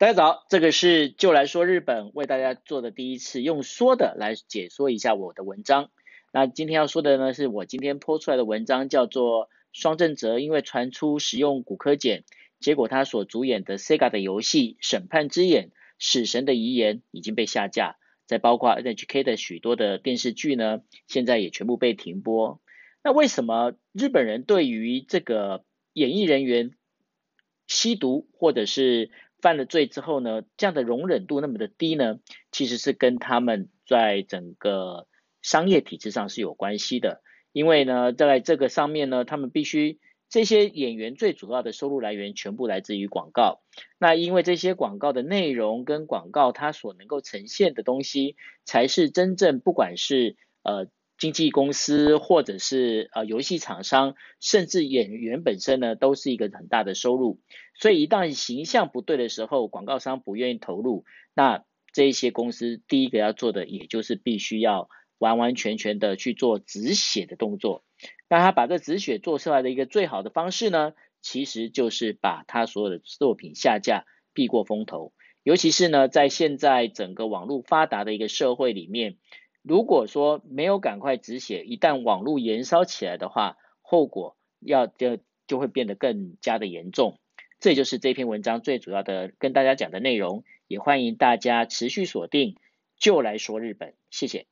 大家早，这个是就来说日本为大家做的第一次用说的来解说一下我的文章。那今天要说的呢，是我今天播出来的文章，叫做双正泽因为传出使用骨科碱，结果他所主演的 Sega 的游戏《审判之眼》《死神的遗言》已经被下架，再包括 NHK 的许多的电视剧呢，现在也全部被停播。那为什么日本人对于这个演艺人员吸毒或者是犯了罪之后呢，这样的容忍度那么的低呢？其实是跟他们在整个商业体制上是有关系的。因为呢，在这个上面呢，他们必须这些演员最主要的收入来源全部来自于广告。那因为这些广告的内容跟广告它所能够呈现的东西，才是真正不管是呃。经纪公司或者是呃游戏厂商，甚至演员本身呢，都是一个很大的收入。所以一旦形象不对的时候，广告商不愿意投入，那这些公司第一个要做的，也就是必须要完完全全的去做止血的动作。那他把这止血做出来的一个最好的方式呢，其实就是把他所有的作品下架，避过风头。尤其是呢，在现在整个网络发达的一个社会里面。如果说没有赶快止血，一旦网络燃烧起来的话，后果要就就会变得更加的严重。这就是这篇文章最主要的跟大家讲的内容，也欢迎大家持续锁定，就来说日本，谢谢。